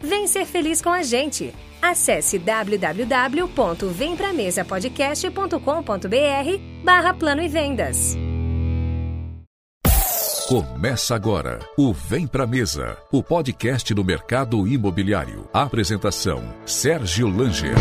Vem ser feliz com a gente. Acesse www.vempramesapodcast.com.br barra Plano e Vendas. Começa agora o Vem Pra Mesa, o podcast do mercado imobiliário. Apresentação: Sérgio Langer.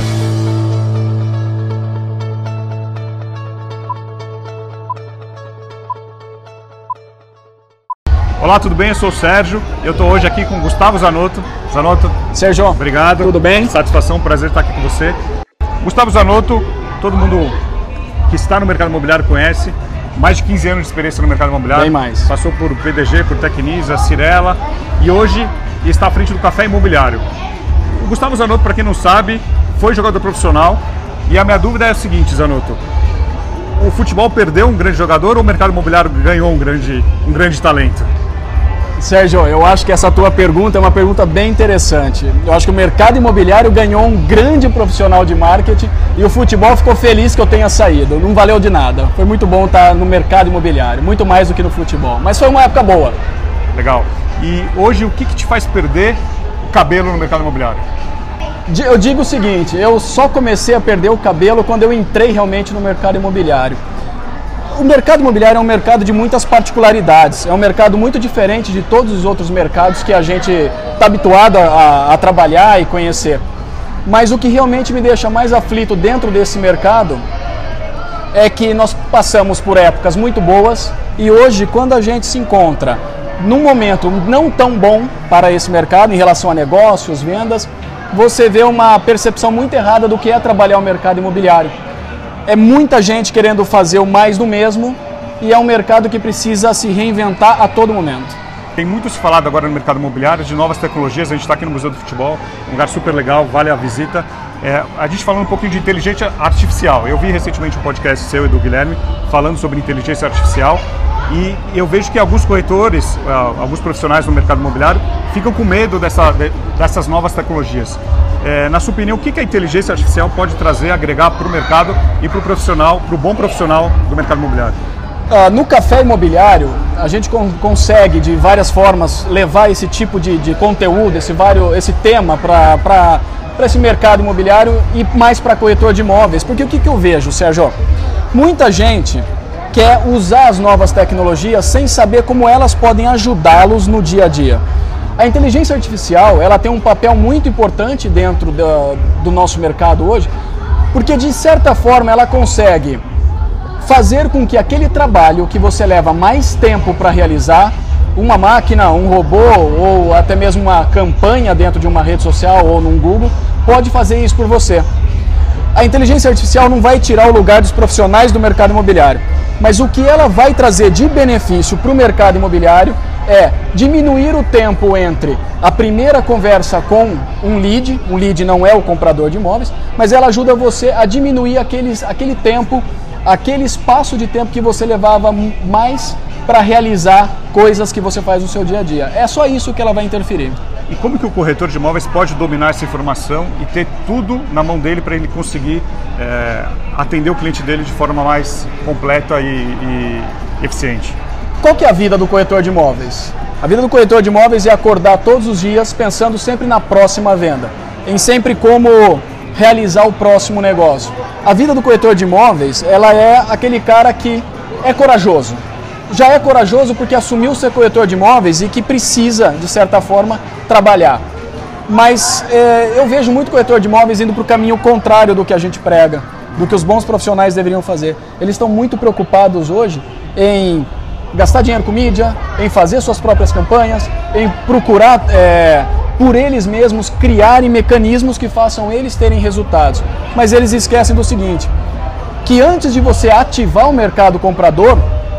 Olá, tudo bem? Eu sou o Sérgio. Eu estou hoje aqui com o Gustavo Zanotto. Zanotto. Sérgio. Obrigado. Tudo bem? Satisfação, prazer estar aqui com você. Gustavo Zanotto, todo mundo que está no mercado imobiliário conhece. Mais de 15 anos de experiência no mercado imobiliário. Bem mais. Passou por PDG, por Tecnisa, Cirela e hoje está à frente do Café Imobiliário. O Gustavo Zanotto, para quem não sabe, foi jogador profissional e a minha dúvida é a seguinte, Zanotto. O futebol perdeu um grande jogador ou o mercado imobiliário ganhou um grande, um grande talento? Sérgio, eu acho que essa tua pergunta é uma pergunta bem interessante. Eu acho que o mercado imobiliário ganhou um grande profissional de marketing e o futebol ficou feliz que eu tenha saído. Não valeu de nada. Foi muito bom estar no mercado imobiliário, muito mais do que no futebol. Mas foi uma época boa. Legal. E hoje o que, que te faz perder o cabelo no mercado imobiliário? Eu digo o seguinte, eu só comecei a perder o cabelo quando eu entrei realmente no mercado imobiliário o mercado imobiliário é um mercado de muitas particularidades. É um mercado muito diferente de todos os outros mercados que a gente está habituado a, a, trabalhar e conhecer. Mas o que realmente me deixa mais aflito dentro desse mercado é que nós passamos por épocas muito boas e hoje, quando a gente se encontra num momento não tão bom para esse mercado em relação a negócios, vendas, você vê uma percepção muito errada do que é trabalhar o mercado imobiliário é muita gente querendo fazer o mais do mesmo e é um mercado que precisa se reinventar a todo momento. Tem muito se falado agora no mercado imobiliário de novas tecnologias. A gente está aqui no Museu do Futebol, um lugar super legal, vale a visita. É, a gente falando um pouquinho de inteligência artificial. Eu vi recentemente um podcast seu e do Guilherme falando sobre inteligência artificial e eu vejo que alguns corretores, ah, alguns profissionais no mercado imobiliário ficam com medo dessa, dessas novas tecnologias. É, na sua opinião, o que a inteligência artificial pode trazer, agregar para o mercado e para o profissional, para o bom profissional do mercado imobiliário? Uh, no café imobiliário, a gente con consegue de várias formas levar esse tipo de, de conteúdo, esse, vário, esse tema para esse mercado imobiliário e mais para corretor de imóveis. Porque o que, que eu vejo, Sérgio? Muita gente quer usar as novas tecnologias sem saber como elas podem ajudá-los no dia a dia. A inteligência artificial ela tem um papel muito importante dentro do, do nosso mercado hoje, porque de certa forma ela consegue fazer com que aquele trabalho que você leva mais tempo para realizar, uma máquina, um robô ou até mesmo uma campanha dentro de uma rede social ou num Google, pode fazer isso por você. A inteligência artificial não vai tirar o lugar dos profissionais do mercado imobiliário, mas o que ela vai trazer de benefício para o mercado imobiliário é diminuir o tempo entre a primeira conversa com um lead, um lead não é o comprador de imóveis, mas ela ajuda você a diminuir aqueles, aquele tempo, aquele espaço de tempo que você levava mais para realizar coisas que você faz no seu dia a dia. É só isso que ela vai interferir. E como que o corretor de imóveis pode dominar essa informação e ter tudo na mão dele para ele conseguir é, atender o cliente dele de forma mais completa e, e eficiente? Qual que é a vida do corretor de imóveis? A vida do corretor de imóveis é acordar todos os dias pensando sempre na próxima venda, em sempre como realizar o próximo negócio. A vida do corretor de imóveis, ela é aquele cara que é corajoso. Já é corajoso porque assumiu ser corretor de imóveis e que precisa, de certa forma, trabalhar. Mas é, eu vejo muito corretor de imóveis indo para o caminho contrário do que a gente prega. do que os bons profissionais deveriam fazer. Eles estão muito preocupados hoje em gastar dinheiro com mídia, em fazer suas próprias campanhas, em procurar é, por eles mesmos criarem mecanismos que façam eles terem resultados. Mas eles esquecem do seguinte: que antes de você ativar o mercado comprador,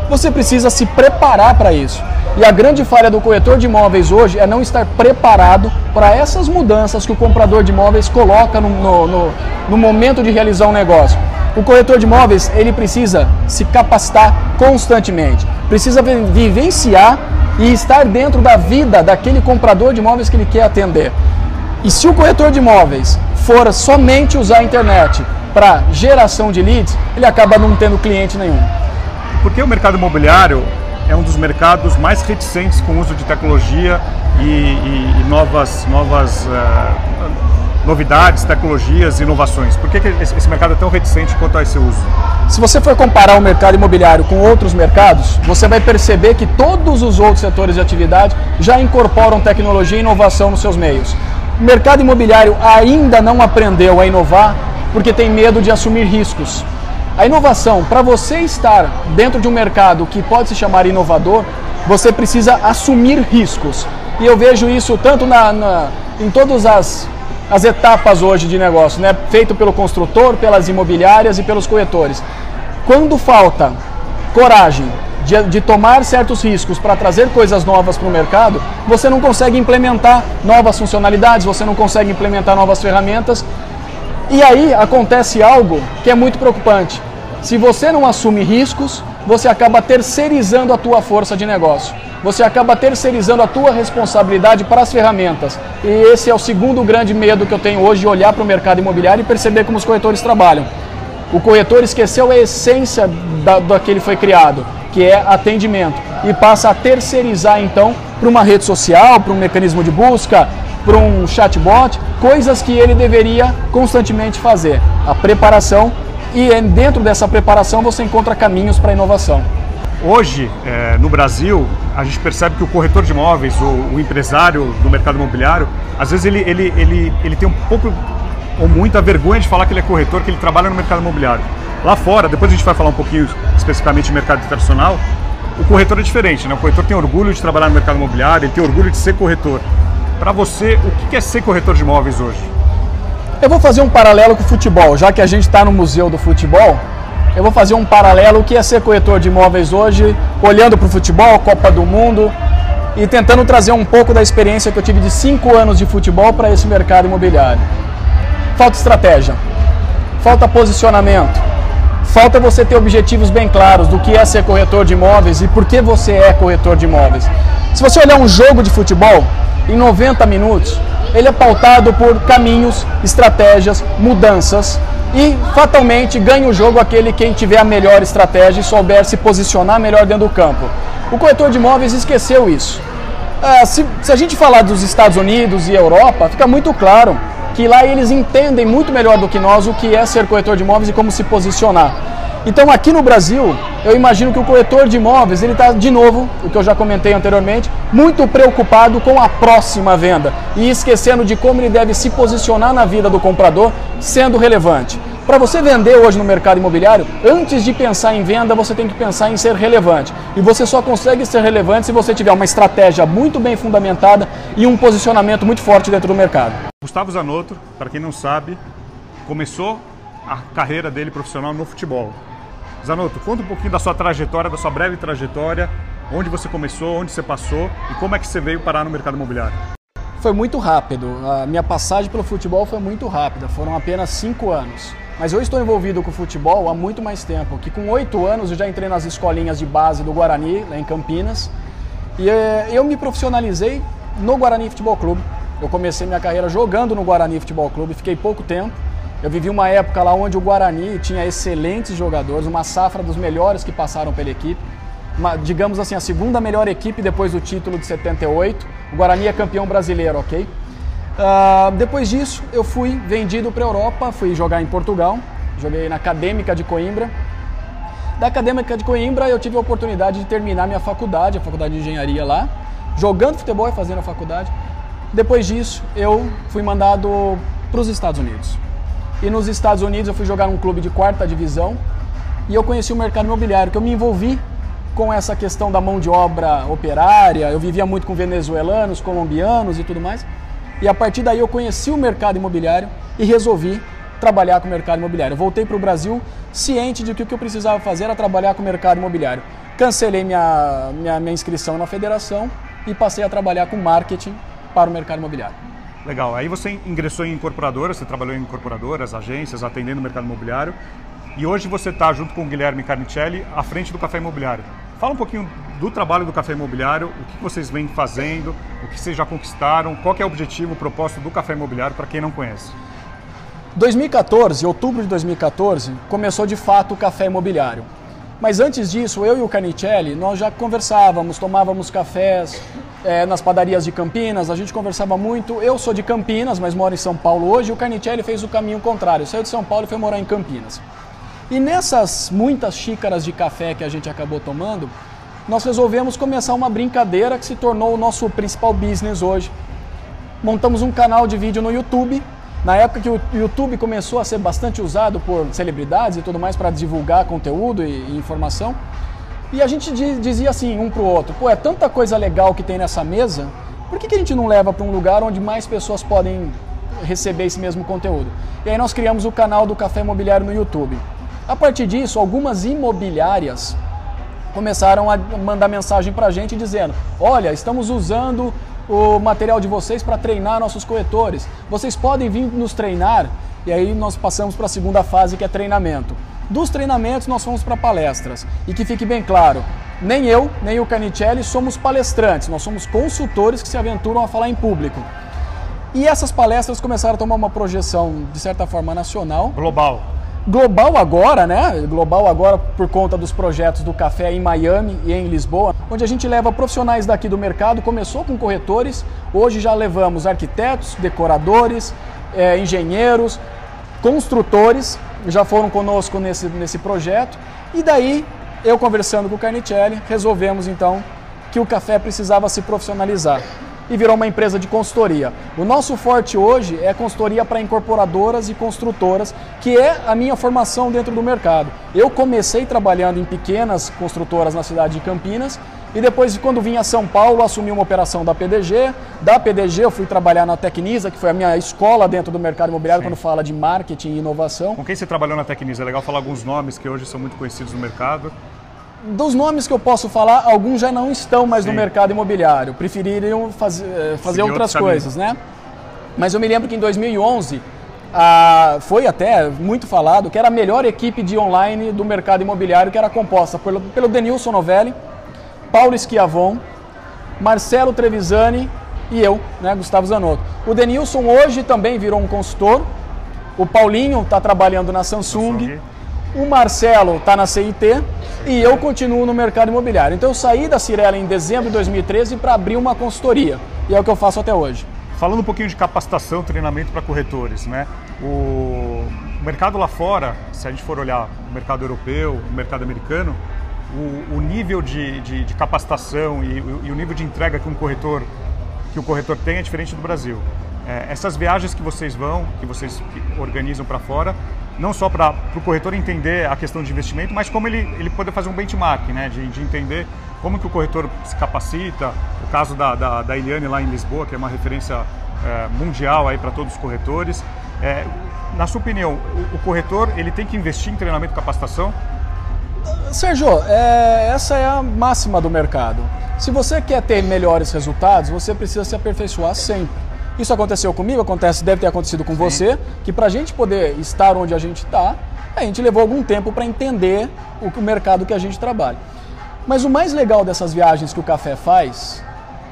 você precisa se preparar para isso. E a grande falha do corretor de imóveis hoje é não estar preparado para essas mudanças que o comprador de imóveis coloca no, no, no, no momento de realizar um negócio. O corretor de imóveis ele precisa se capacitar constantemente, precisa vivenciar e estar dentro da vida daquele comprador de imóveis que ele quer atender. E se o corretor de imóveis for somente usar a internet para geração de leads, ele acaba não tendo cliente nenhum. Porque o mercado imobiliário é um dos mercados mais reticentes com o uso de tecnologia e, e, e novas, novas uh, novidades, tecnologias, inovações. Por que, que esse mercado é tão reticente quanto a esse uso? Se você for comparar o mercado imobiliário com outros mercados, você vai perceber que todos os outros setores de atividade já incorporam tecnologia e inovação nos seus meios. O mercado imobiliário ainda não aprendeu a inovar porque tem medo de assumir riscos. A inovação, para você estar dentro de um mercado que pode se chamar inovador, você precisa assumir riscos. E eu vejo isso tanto na, na, em todas as, as etapas hoje de negócio, né? feito pelo construtor, pelas imobiliárias e pelos corretores. Quando falta coragem de, de tomar certos riscos para trazer coisas novas para o mercado, você não consegue implementar novas funcionalidades, você não consegue implementar novas ferramentas e aí acontece algo que é muito preocupante. Se você não assume riscos, você acaba terceirizando a tua força de negócio. Você acaba terceirizando a tua responsabilidade para as ferramentas. E esse é o segundo grande medo que eu tenho hoje de olhar para o mercado imobiliário e perceber como os corretores trabalham. O corretor esqueceu a essência da, ele foi criado, que é atendimento, e passa a terceirizar então para uma rede social, para um mecanismo de busca, para um chatbot, coisas que ele deveria constantemente fazer. A preparação e dentro dessa preparação você encontra caminhos para a inovação. Hoje, é, no Brasil, a gente percebe que o corretor de imóveis, o, o, empresário do mercado imobiliário, às vezes ele, ele, ele, ele tem um pouco ou muita vergonha de falar que ele é corretor, que ele trabalha no mercado imobiliário. Lá fora, depois a gente vai falar um pouquinho especificamente de mercado internacional, o corretor é diferente, né? O corretor tem orgulho de trabalhar no mercado imobiliário, ele tem orgulho de ser corretor. Para você, o que é ser corretor de imóveis hoje? Eu vou fazer um paralelo com o futebol, já que a gente está no Museu do Futebol. Eu vou fazer um paralelo o que é ser corretor de imóveis hoje, olhando para o futebol, Copa do Mundo e tentando trazer um pouco da experiência que eu tive de cinco anos de futebol para esse mercado imobiliário. Falta estratégia, falta posicionamento, falta você ter objetivos bem claros do que é ser corretor de imóveis e por que você é corretor de imóveis. Se você olhar um jogo de futebol, em 90 minutos, ele é pautado por caminhos, estratégias, mudanças e fatalmente ganha o jogo aquele quem tiver a melhor estratégia e souber se posicionar melhor dentro do campo. O corretor de imóveis esqueceu isso. Ah, se, se a gente falar dos Estados Unidos e Europa, fica muito claro que lá eles entendem muito melhor do que nós o que é ser corretor de imóveis e como se posicionar. Então aqui no Brasil, eu imagino que o corretor de imóveis, ele está de novo, o que eu já comentei anteriormente, muito preocupado com a próxima venda e esquecendo de como ele deve se posicionar na vida do comprador, sendo relevante. Para você vender hoje no mercado imobiliário, antes de pensar em venda, você tem que pensar em ser relevante. E você só consegue ser relevante se você tiver uma estratégia muito bem fundamentada e um posicionamento muito forte dentro do mercado. Gustavo Zanotto, para quem não sabe, começou a carreira dele profissional no futebol. Zanotto, conta um pouquinho da sua trajetória, da sua breve trajetória, onde você começou, onde você passou e como é que você veio parar no mercado imobiliário. Foi muito rápido. A minha passagem pelo futebol foi muito rápida. Foram apenas cinco anos. Mas eu estou envolvido com o futebol há muito mais tempo. Que com oito anos eu já entrei nas escolinhas de base do Guarani, lá em Campinas. E eh, eu me profissionalizei no Guarani Futebol Clube. Eu comecei minha carreira jogando no Guarani Futebol Clube, fiquei pouco tempo. Eu vivi uma época lá onde o Guarani tinha excelentes jogadores, uma safra dos melhores que passaram pela equipe. Uma, digamos assim, a segunda melhor equipe depois do título de 78. O Guarani é campeão brasileiro, ok? Uh, depois disso, eu fui vendido para a Europa, fui jogar em Portugal, joguei na Acadêmica de Coimbra. Da Acadêmica de Coimbra, eu tive a oportunidade de terminar minha faculdade, a faculdade de engenharia lá, jogando futebol e fazendo a faculdade. Depois disso, eu fui mandado para os Estados Unidos. E nos Estados Unidos eu fui jogar num clube de quarta divisão e eu conheci o mercado imobiliário, que eu me envolvi com essa questão da mão de obra operária. Eu vivia muito com venezuelanos, colombianos e tudo mais. E a partir daí eu conheci o mercado imobiliário e resolvi trabalhar com o mercado imobiliário. Eu voltei para o Brasil ciente de que o que eu precisava fazer era trabalhar com o mercado imobiliário. Cancelei minha, minha, minha inscrição na federação e passei a trabalhar com marketing para o mercado imobiliário. Legal. Aí você ingressou em incorporadoras, você trabalhou em incorporadoras, agências, atendendo o mercado imobiliário. E hoje você está junto com o Guilherme Carnicelli à frente do Café Imobiliário. Fala um pouquinho do trabalho do Café Imobiliário, o que vocês vêm fazendo, o que vocês já conquistaram, qual é o objetivo, o propósito do Café Imobiliário para quem não conhece. 2014, outubro de 2014, começou de fato o Café Imobiliário. Mas antes disso, eu e o Carnicelli, nós já conversávamos, tomávamos cafés é, nas padarias de Campinas, a gente conversava muito. Eu sou de Campinas, mas moro em São Paulo hoje. O Carnicelli fez o caminho contrário, saiu de São Paulo e foi morar em Campinas. E nessas muitas xícaras de café que a gente acabou tomando, nós resolvemos começar uma brincadeira que se tornou o nosso principal business hoje. Montamos um canal de vídeo no YouTube. Na época que o YouTube começou a ser bastante usado por celebridades e tudo mais para divulgar conteúdo e, informação. E a gente dizia assim um para o outro: pô, é tanta coisa legal que tem nessa mesa, por que, que a gente não leva para um lugar onde mais pessoas podem receber esse mesmo conteúdo? E aí nós criamos o canal do Café Imobiliário no YouTube. A partir disso, algumas imobiliárias começaram a mandar mensagem para a gente dizendo: Olha, estamos usando o material de vocês para treinar nossos corretores. Vocês podem vir nos treinar. E aí nós passamos para a segunda fase que é treinamento. Dos treinamentos nós fomos para palestras. E que fique bem claro, nem eu, nem o Canicelli somos palestrantes, nós somos consultores que se aventuram a falar em público. E essas palestras começaram a tomar uma projeção, de certa forma, nacional. Global. Global agora, né? Global agora por conta dos projetos do café em Miami e em Lisboa, onde a gente leva profissionais daqui do mercado. Começou com corretores, hoje já levamos arquitetos, decoradores, é, engenheiros, construtores, já foram conosco nesse, nesse projeto. E daí, eu conversando com o Carnicelli, resolvemos então que o café precisava se profissionalizar e virou uma empresa de consultoria. O nosso forte hoje é consultoria para incorporadoras e construtoras, que é a minha formação dentro do mercado. Eu comecei trabalhando em pequenas construtoras na cidade de Campinas e depois, quando vim a São Paulo, assumi uma operação da PDG. Da PDG, eu fui trabalhar na Tecnisa, que foi a minha escola dentro do mercado imobiliário, Sim. quando fala de marketing e inovação. Com quem você trabalhou na Tecnisa? É legal falar alguns nomes que hoje são muito conhecidos no mercado dos nomes que eu posso falar, alguns já não estão mais Sim. no mercado imobiliário, prefeririam faz, eh, fazer outras coisas, né? Mas eu me lembro que em 2011 ah, foi até muito falado que era a melhor equipe de online do mercado imobiliário, que era composta pelo, pelo Denilson Novelli, Paulo Schiavon, Marcelo Trevisani e eu, né, Gustavo Zanotto. O Denilson hoje também virou um consultor, o Paulinho está trabalhando na Samsung, Samsung. O Marcelo está na CIT e eu continuo no mercado imobiliário. Então eu saí da Cirela em dezembro de 2013 para abrir uma consultoria e é o que eu faço até hoje. Falando um pouquinho de capacitação, treinamento para corretores, né? O mercado lá fora, se a gente for olhar o mercado europeu, o mercado americano, o, o nível de, de, de capacitação e, e, o nível de entrega que um corretor que o corretor tem é diferente do Brasil. É, essas viagens que vocês vão, que vocês organizam para fora, não só para o corretor entender a questão de investimento, mas como ele, ele poder fazer um benchmark, né, de, de entender como que o corretor se capacita. O caso da, da, da Eliane lá em Lisboa, que é uma referência é, mundial aí para todos os corretores. É, na sua opinião, o, o, corretor ele tem que investir em treinamento e capacitação? Sérgio, é, essa é a máxima do mercado. Se você quer ter melhores resultados, você precisa se aperfeiçoar sempre. Isso aconteceu comigo, acontece, deve ter acontecido com Sim. você, que para a gente poder estar onde a gente está, a gente levou algum tempo para entender o, o mercado que a gente trabalha. Mas o mais legal dessas viagens que o café faz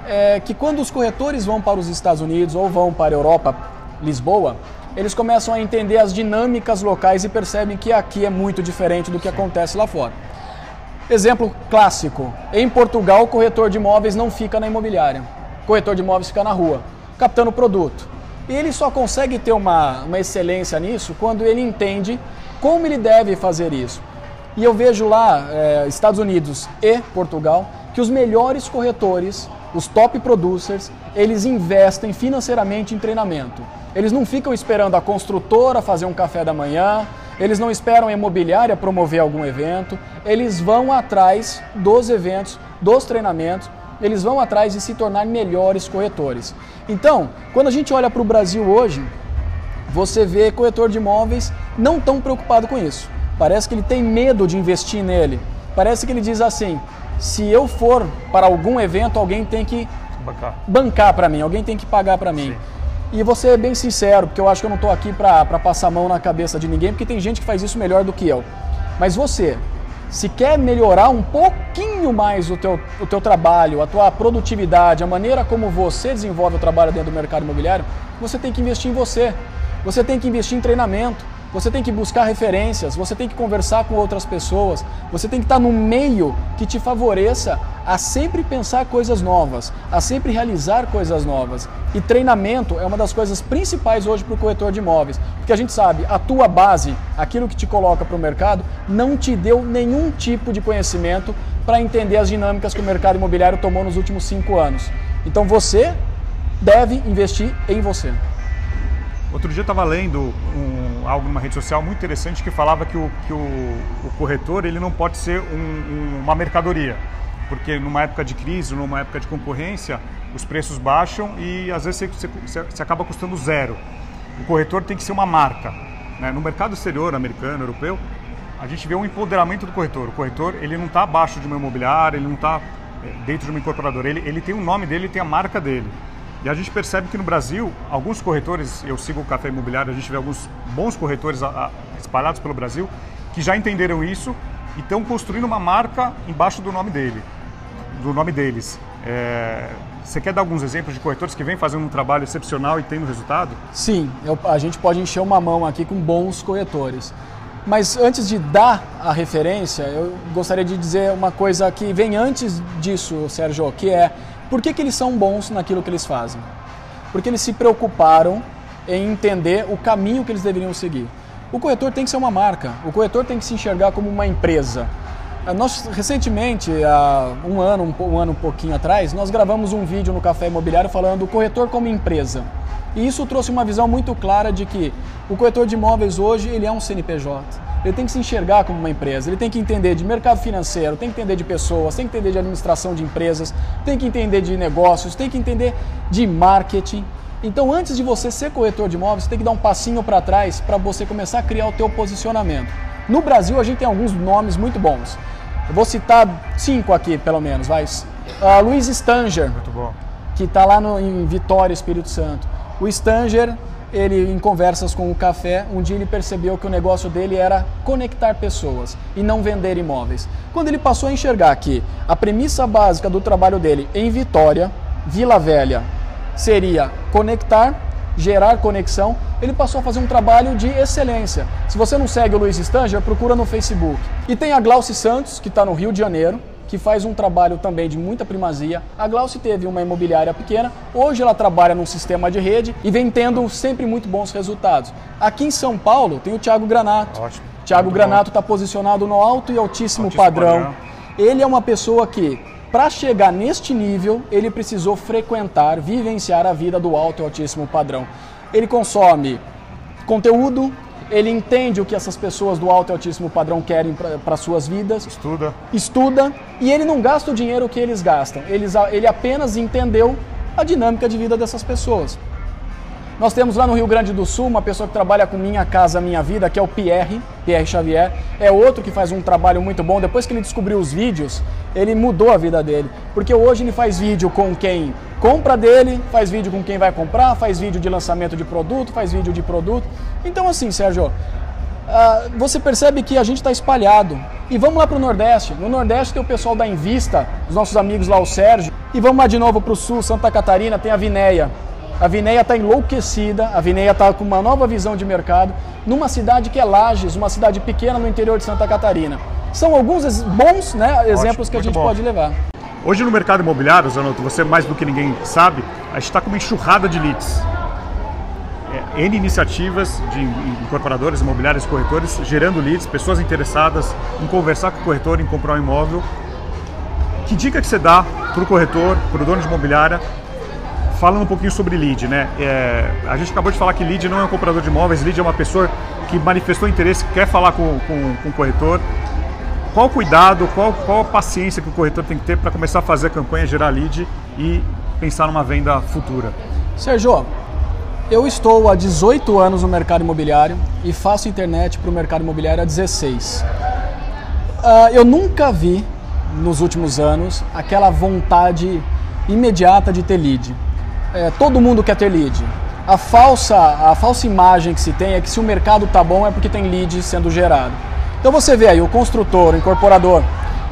é que quando os corretores vão para os Estados Unidos ou vão para a Europa, Lisboa, eles começam a entender as dinâmicas locais e percebem que aqui é muito diferente do que acontece lá fora. Exemplo clássico: em Portugal, o corretor de imóveis não fica na imobiliária, o corretor de imóveis fica na rua captando produto. E ele só consegue ter uma, uma excelência nisso quando ele entende como ele deve fazer isso. E eu vejo lá, é, Estados Unidos e Portugal, que os melhores corretores, os top producers, eles investem financeiramente em treinamento. Eles não ficam esperando a construtora fazer um café da manhã, eles não esperam a imobiliária promover algum evento, eles vão atrás dos eventos, dos treinamentos, eles vão atrás de se tornar melhores corretores. Então, quando a gente olha para o Brasil hoje, você vê corretor de imóveis não tão preocupado com isso. Parece que ele tem medo de investir nele. Parece que ele diz assim: se eu for para algum evento, alguém tem que bancar, bancar para mim, alguém tem que pagar para mim. Sim. E vou ser bem sincero, porque eu acho que eu não estou aqui para passar a mão na cabeça de ninguém, porque tem gente que faz isso melhor do que eu. Mas você, se quer melhorar um pouquinho mais o teu, o teu trabalho, a tua produtividade, a maneira como você desenvolve o trabalho dentro do mercado imobiliário, você tem que investir em você. Você tem que investir em treinamento. Você tem que buscar referências, você tem que conversar com outras pessoas, você tem que estar no meio que te favoreça a sempre pensar coisas novas, a sempre realizar coisas novas. E treinamento é uma das coisas principais hoje para o corretor de imóveis, porque a gente sabe, a tua base, aquilo que te coloca para o mercado, não te deu nenhum tipo de conhecimento para entender as dinâmicas que o mercado imobiliário tomou nos últimos cinco anos. Então você deve investir em você. Outro dia eu estava lendo um, algo numa rede social muito interessante que falava que o, que o, o corretor ele não pode ser um, um, uma mercadoria, porque numa época de crise, numa época de concorrência, os preços baixam e às vezes você, você, você acaba custando zero. O corretor tem que ser uma marca. Né? No mercado exterior, americano, europeu, a gente vê um empoderamento do corretor. O corretor ele não está abaixo de uma imobiliária, ele não está eh, dentro de uma incorporadora, ele, ele tem o nome dele, ele tem a marca dele. E a gente percebe que no Brasil, alguns corretores, eu sigo o Café Imobiliário, a gente vê alguns bons corretores a, a, espalhados pelo Brasil, que já entenderam isso e estão construindo uma marca embaixo do nome dele, do nome deles. É, você quer dar alguns exemplos de corretores que vêm fazendo um trabalho excepcional e tendo resultado? Sim, eu, a gente pode encher uma mão aqui com bons corretores. Mas antes de dar a referência, eu gostaria de dizer uma coisa que vem antes disso, Sérgio, que é por que, que eles são bons naquilo que eles fazem? Porque eles se preocuparam em entender o caminho que eles deveriam seguir. O corretor tem que ser uma marca, o corretor tem que se enxergar como uma empresa. Ah, nós, recentemente, há um ano, um, ano um pouquinho atrás, nós gravamos um vídeo no Café Imobiliário falando o corretor como empresa. E isso trouxe uma visão muito clara de que o corretor de imóveis hoje ele é um CNPJ ele tem que se enxergar como uma empresa, ele tem que entender de mercado financeiro, tem que entender de pessoas, tem que entender de administração de empresas, tem que entender de negócios, tem que entender de marketing. Então, antes de você ser corretor de imóveis, você tem que dar um passinho para trás para você começar a criar o teu posicionamento. No Brasil, a gente tem alguns nomes muito bons. Eu vou citar cinco aqui, pelo menos. Vai. Uh, Luiz Stanger, que está lá no, em Vitória, Espírito Santo. O Stanger ele em conversas com o café, um dia ele percebeu que o negócio dele era conectar pessoas e não vender imóveis. Quando ele passou a enxergar que a premissa básica do trabalho dele em Vitória, Vila Velha, seria conectar, gerar conexão, ele passou a fazer um trabalho de excelência. Se você não segue o Luiz Stanger, procura no Facebook. E tem a Glauci Santos, que está no Rio de Janeiro, que faz um trabalho também de muita primazia. A Glauci teve uma imobiliária pequena, hoje ela trabalha num sistema de rede e vem tendo sempre muito bons resultados. Aqui em São Paulo tem o Thiago Granato. Ótimo. Thiago muito Granato está posicionado no alto e altíssimo, altíssimo padrão. padrão. Ele é uma pessoa que para chegar neste nível, ele precisou frequentar, vivenciar a vida do alto e altíssimo padrão. Ele consome conteúdo, ele entende o que essas pessoas do alto e altíssimo padrão querem para suas vidas. Estuda. Estuda. E ele não gasta o dinheiro que eles gastam. Eles, ele apenas entendeu a dinâmica de vida dessas pessoas. Nós temos lá no Rio Grande do Sul uma pessoa que trabalha com Minha Casa Minha Vida, que é o Pierre, Pierre Xavier. É outro que faz um trabalho muito bom. Depois que ele descobriu os vídeos, ele mudou a vida dele. Porque hoje ele faz vídeo com quem compra dele, faz vídeo com quem vai comprar, faz vídeo de lançamento de produto, faz vídeo de produto. Então assim, Sérgio, uh, você percebe que a gente está espalhado. E vamos lá para o Nordeste. No Nordeste tem o pessoal da Invista, os nossos amigos lá, o Sérgio. E vamos lá de novo para o Sul, Santa Catarina, tem a Vinéia. A Vineia está enlouquecida, a Vineia está com uma nova visão de mercado, numa cidade que é Lages, uma cidade pequena no interior de Santa Catarina. São alguns bons né, exemplos Ótimo, que a gente bom. pode levar. Hoje no mercado imobiliário, Zanotto, você mais do que ninguém sabe, a gente está com uma enxurrada de leads. É, N iniciativas de incorporadores, imobiliários, corretores, gerando leads, pessoas interessadas em conversar com o corretor, em comprar um imóvel. Que dica que você dá para o corretor, para o dono de imobiliária, falando um pouquinho sobre lead, né? É, a gente acabou de falar que lead não é um comprador de imóveis, lead é uma pessoa que manifestou interesse, que quer falar com, com, com o corretor. Qual cuidado, qual, qual a paciência que o corretor tem que ter para começar a fazer a campanha, gerar lead e pensar numa venda futura? Sérgio, eu estou há 18 anos no mercado imobiliário e faço internet para o mercado imobiliário há 16. Uh, eu nunca vi nos últimos anos aquela vontade imediata de ter lead. É, todo mundo quer ter lead. A falsa, a falsa imagem que se tem é que se o mercado tá bom é porque tem lead sendo gerado. Então você vê aí o construtor, o incorporador,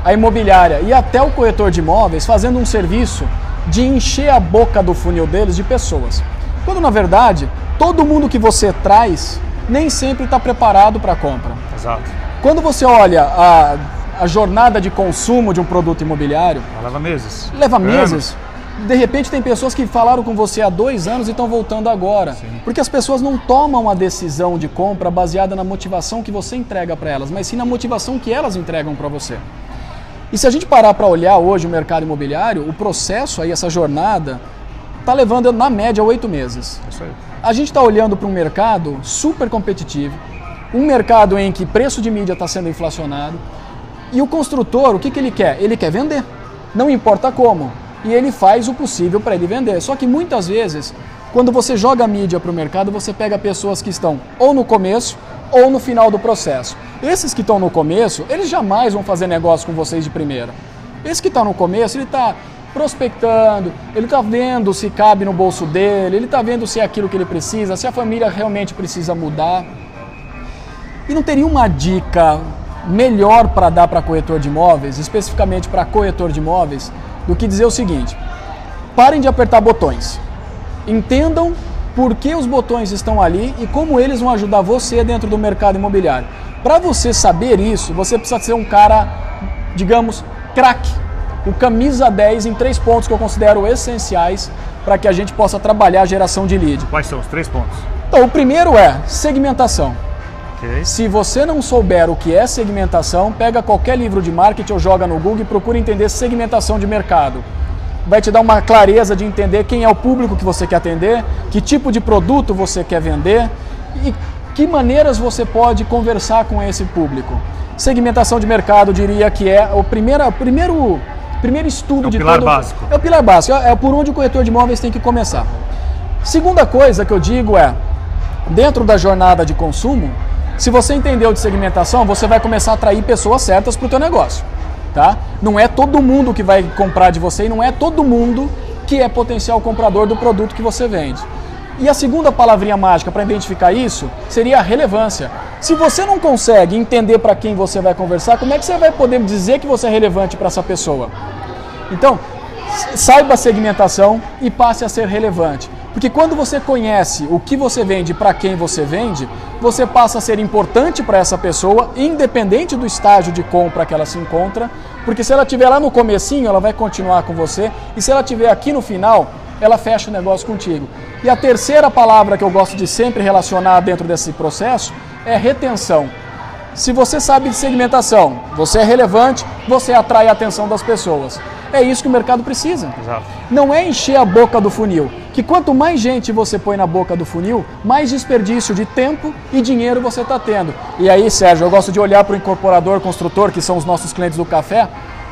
a imobiliária e até o corretor de imóveis fazendo um serviço de encher a boca do funil deles de pessoas. Quando na verdade, todo mundo que você traz nem sempre está preparado para a compra. Exato. Quando você olha a, a jornada de consumo de um produto imobiliário. Ela leva meses. Leva meses. De repente tem pessoas que falaram com você há dois anos e estão voltando agora. Sim. Porque as pessoas não tomam a decisão de compra baseada na motivação que você entrega para elas, mas sim na motivação que elas entregam para você. E se a gente parar para olhar hoje o mercado imobiliário, o processo aí, essa jornada, está levando na média oito meses. Isso aí. A gente está olhando para um mercado super competitivo, um mercado em que preço de mídia está sendo inflacionado, e o construtor, o que, que ele quer? Ele quer vender, não importa como e ele faz o possível para ele vender. Só que muitas vezes, quando você joga mídia para o mercado, você pega pessoas que estão ou no começo ou no final do processo. Esses que estão no começo, eles jamais vão fazer negócio com vocês de primeira. Esse que está no começo, ele está prospectando, ele está vendo se cabe no bolso dele, ele está vendo se é aquilo que ele precisa, se a família realmente precisa mudar. E não teria uma dica melhor para dar para corretor de imóveis, especificamente para corretor de imóveis, do que dizer o seguinte: parem de apertar botões. Entendam por que os botões estão ali e como eles vão ajudar você dentro do mercado imobiliário. Para você saber isso, você precisa ser um cara, digamos, craque. O camisa 10 em três pontos que eu considero essenciais para que a gente possa trabalhar a geração de lead. Quais são os três pontos? Então, o primeiro é segmentação. Okay. Se você não souber o que é segmentação, pega qualquer livro de marketing ou joga no Google e procura entender segmentação de mercado. Vai te dar uma clareza de entender quem é o público que você quer atender, que tipo de produto você quer vender e que maneiras você pode conversar com esse público. Segmentação de mercado, diria que é o primeiro, o primeiro, primeiro estudo é o de pilar todo... básico. É o pilar básico, é por onde o corretor de imóveis tem que começar. Segunda coisa que eu digo é, dentro da jornada de consumo, se você entendeu de segmentação, você vai começar a atrair pessoas certas para o teu negócio. Tá? Não é todo mundo que vai comprar de você e não é todo mundo que é potencial comprador do produto que você vende. E a segunda palavrinha mágica para identificar isso seria a relevância. Se você não consegue entender para quem você vai conversar, como é que você vai poder dizer que você é relevante para essa pessoa? Então, saiba a segmentação e passe a ser relevante. Porque quando você conhece o que você vende para quem você vende, você passa a ser importante para essa pessoa, independente do estágio de compra que ela se encontra, porque se ela estiver lá no comecinho, ela vai continuar com você, e se ela estiver aqui no final, ela fecha o negócio contigo. E a terceira palavra que eu gosto de sempre relacionar dentro desse processo é retenção. Se você sabe de segmentação, você é relevante, você atrai a atenção das pessoas. É isso que o mercado precisa. Exato. Não é encher a boca do funil. Que quanto mais gente você põe na boca do funil, mais desperdício de tempo e dinheiro você está tendo. E aí, Sérgio, eu gosto de olhar para o incorporador, construtor, que são os nossos clientes do café,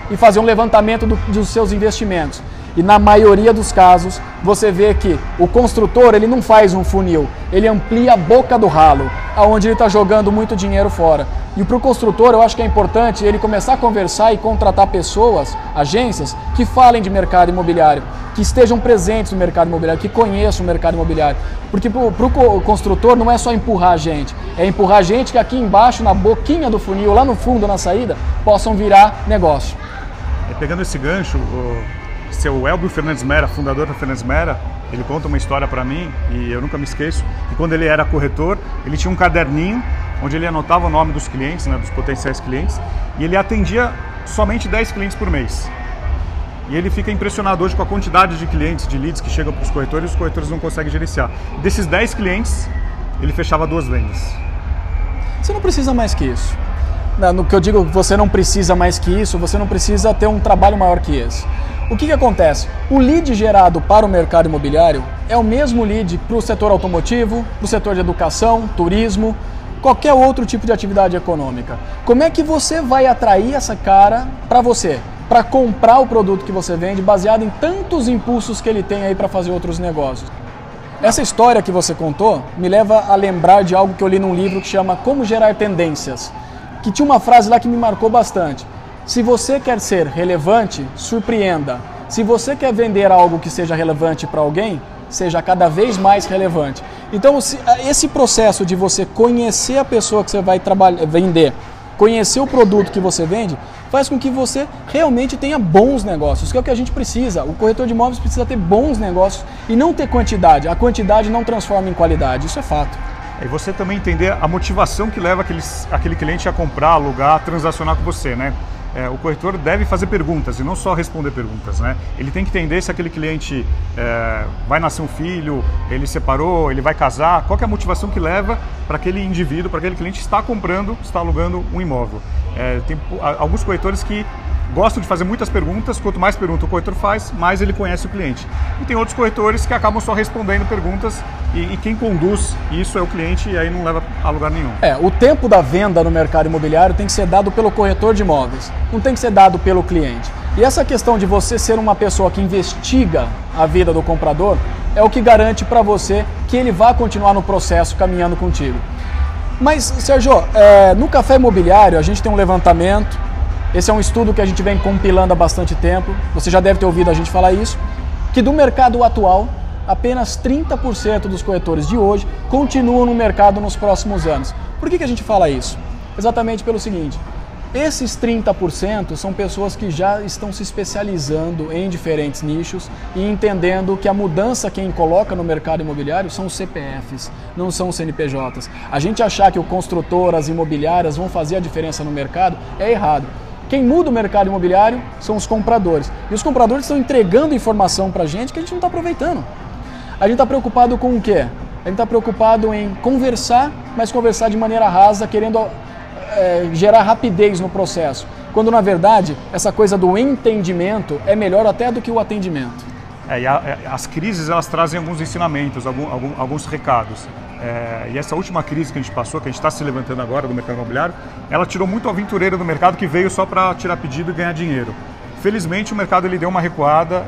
e fazer um levantamento do, dos seus investimentos. E na maioria dos casos, você vê que o construtor ele não faz um funil, ele amplia a boca do ralo, aonde ele está jogando muito dinheiro fora. E para o construtor, eu acho que é importante ele começar a conversar e contratar pessoas, agências, que falem de mercado imobiliário, que estejam presentes no mercado imobiliário, que conheçam o mercado imobiliário. Porque para o construtor não é só empurrar a gente, é empurrar a gente que aqui embaixo, na boquinha do funil, lá no fundo, na saída, possam virar negócio. pegando esse gancho, seu Elbio Fernandes Mera, fundador da Fernandes Mera, ele conta uma história para mim e eu nunca me esqueço que quando ele era corretor, ele tinha um caderninho onde ele anotava o nome dos clientes, né, dos potenciais clientes, e ele atendia somente 10 clientes por mês. E ele fica impressionado hoje com a quantidade de clientes, de leads que chegam para os corretores e os corretores não conseguem gerenciar. Desses 10 clientes, ele fechava duas vendas. Você não precisa mais que isso. No que eu digo, você não precisa mais que isso, você não precisa ter um trabalho maior que esse. O que, que acontece? O lead gerado para o mercado imobiliário é o mesmo lead para o setor automotivo, para o setor de educação, turismo, qualquer outro tipo de atividade econômica. Como é que você vai atrair essa cara para você? Para comprar o produto que você vende, baseado em tantos impulsos que ele tem aí para fazer outros negócios. Essa história que você contou me leva a lembrar de algo que eu li num livro que chama Como Gerar Tendências, que tinha uma frase lá que me marcou bastante. Se você quer ser relevante, surpreenda. Se você quer vender algo que seja relevante para alguém, seja cada vez mais relevante. Então, esse processo de você conhecer a pessoa que você vai trabalhar, vender, conhecer o produto que você vende, faz com que você realmente tenha bons negócios, que é o que a gente precisa. O corretor de imóveis precisa ter bons negócios e não ter quantidade. A quantidade não transforma em qualidade, isso é fato. E você também entender a motivação que leva aqueles, aquele cliente a comprar, alugar, transacionar com você, né? É, o corretor deve fazer perguntas e não só responder perguntas. Né? Ele tem que entender se aquele cliente é, vai nascer um filho, ele separou, ele vai casar, qual é a motivação que leva para aquele indivíduo, para aquele cliente estar comprando, estar alugando um imóvel. É, tem alguns corretores que gostam de fazer muitas perguntas, quanto mais pergunta o corretor faz, mais ele conhece o cliente. E tem outros corretores que acabam só respondendo perguntas e, e, quem conduz isso é o cliente e aí não leva a lugar nenhum. É, o tempo da venda no mercado imobiliário tem que ser dado pelo corretor de imóveis, não tem que ser dado pelo cliente. E essa questão de você ser uma pessoa que investiga a vida do comprador é o que garante para você que ele vai continuar no processo caminhando contigo. Mas, Sérgio, é, no café imobiliário a gente tem um levantamento esse é um estudo que a gente vem compilando há bastante tempo, você já deve ter ouvido a gente falar isso, que do mercado atual, apenas 30% dos corretores de hoje continuam no mercado nos próximos anos. Por que, que a gente fala isso? Exatamente pelo seguinte: esses 30% são pessoas que já estão se especializando em diferentes nichos e entendendo que a mudança quem coloca no mercado imobiliário são os CPFs, não são os CNPJs. A gente achar que o construtor, as imobiliárias vão fazer a diferença no mercado é errado. Quem muda o mercado imobiliário são os compradores. E os compradores estão entregando informação para a gente que a gente não está aproveitando. A gente está preocupado com o quê? A gente está preocupado em conversar, mas conversar de maneira rasa, querendo é, gerar rapidez no processo. Quando na verdade essa coisa do entendimento é melhor até do que o atendimento. É, a, é, as crises elas trazem alguns ensinamentos, algum, algum, alguns recados. É, e essa última crise que a gente passou, que a gente está se levantando agora do mercado imobiliário, ela tirou muito aventureiro do mercado que veio só para tirar pedido e ganhar dinheiro. Felizmente o mercado ele deu uma recuada,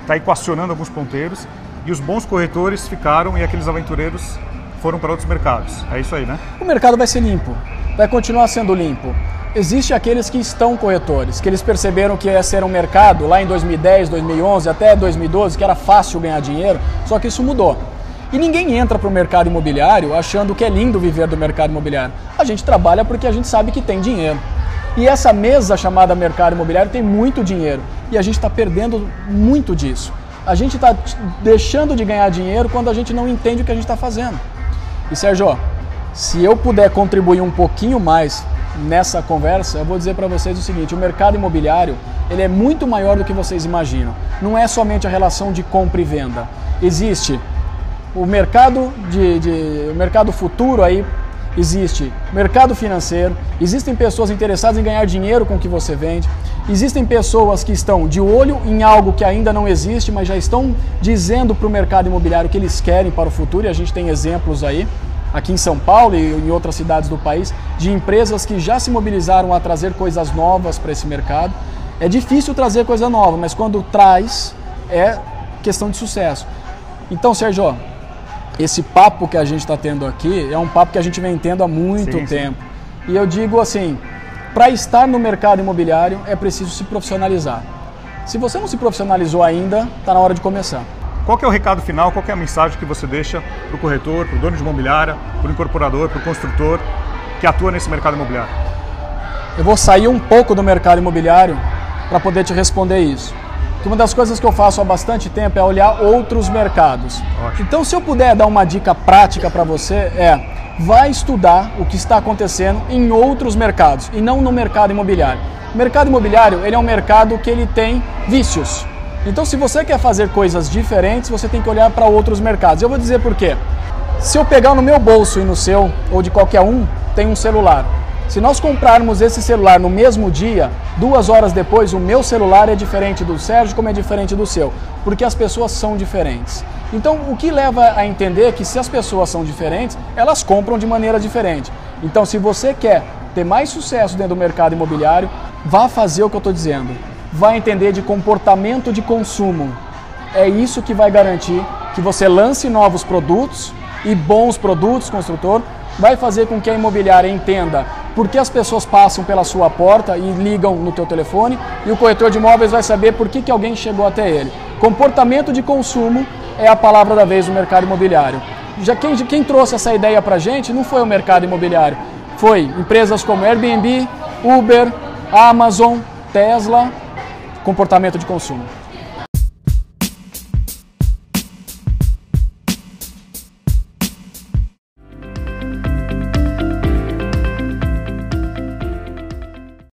está é, equacionando alguns ponteiros e os bons corretores ficaram e aqueles aventureiros foram para outros mercados. É isso aí, né? O mercado vai ser limpo, vai continuar sendo limpo. Existem aqueles que estão corretores, que eles perceberam que ia ser um mercado lá em 2010, 2011, até 2012, que era fácil ganhar dinheiro, só que isso mudou. E ninguém entra para o mercado imobiliário achando que é lindo viver do mercado imobiliário. A gente trabalha porque a gente sabe que tem dinheiro. E essa mesa chamada mercado imobiliário tem muito dinheiro. E a gente está perdendo muito disso. A gente está deixando de ganhar dinheiro quando a gente não entende o que a gente está fazendo. E Sérgio, se eu puder contribuir um pouquinho mais nessa conversa, eu vou dizer para vocês o seguinte: o mercado imobiliário ele é muito maior do que vocês imaginam. Não é somente a relação de compra e venda. Existe o mercado de, de o mercado futuro aí existe mercado financeiro, existem pessoas interessadas em ganhar dinheiro com o que você vende, existem pessoas que estão de olho em algo que ainda não existe, mas já estão dizendo para o mercado imobiliário que eles querem para o futuro, e a gente tem exemplos aí, aqui em São Paulo e em outras cidades do país, de empresas que já se mobilizaram a trazer coisas novas para esse mercado. É difícil trazer coisa nova, mas quando traz, é questão de sucesso. Então, Sérgio, esse papo que a gente está tendo aqui é um papo que a gente vem tendo há muito sim, tempo. Sim. E eu digo assim, para estar no mercado imobiliário é preciso se profissionalizar. Se você não se profissionalizou ainda, está na hora de começar. Qual é o recado final, qual é a mensagem que você deixa para o corretor, para o dono de imobiliária, para o incorporador, para o construtor que atua nesse mercado imobiliário? Eu vou sair um pouco do mercado imobiliário para poder te responder isso que uma das coisas que eu faço há bastante tempo é olhar outros mercados. Ótimo. Então, se eu puder dar uma dica prática para você, é vai estudar o que está acontecendo em outros mercados e não no mercado imobiliário. O mercado imobiliário ele é um mercado que ele tem vícios. Então, se você quer fazer coisas diferentes, você tem que olhar para outros mercados. Eu vou dizer por quê. Se eu pegar no meu bolso e no seu, ou de qualquer um, tem um celular. Se nós comprarmos esse celular no mesmo dia, duas horas depois, o meu celular é diferente do Sérgio, como é diferente do seu, porque as pessoas são diferentes. Então, o que leva a entender que se as pessoas são diferentes, elas compram de maneira diferente. Então, se você quer ter mais sucesso dentro do mercado imobiliário, vá fazer o que eu estou dizendo. Vá entender de comportamento de consumo. É isso que vai garantir que você lance novos produtos e bons produtos, construtor, vai fazer com que a imobiliária entenda por que as pessoas passam pela sua porta e ligam no teu telefone e o corretor de imóveis vai saber por que, que alguém chegou até ele. Comportamento de consumo é a palavra da vez no mercado imobiliário. Já quem, quem trouxe essa ideia para a gente não foi o mercado imobiliário, foi empresas como Airbnb, Uber, Amazon, Tesla, comportamento de consumo.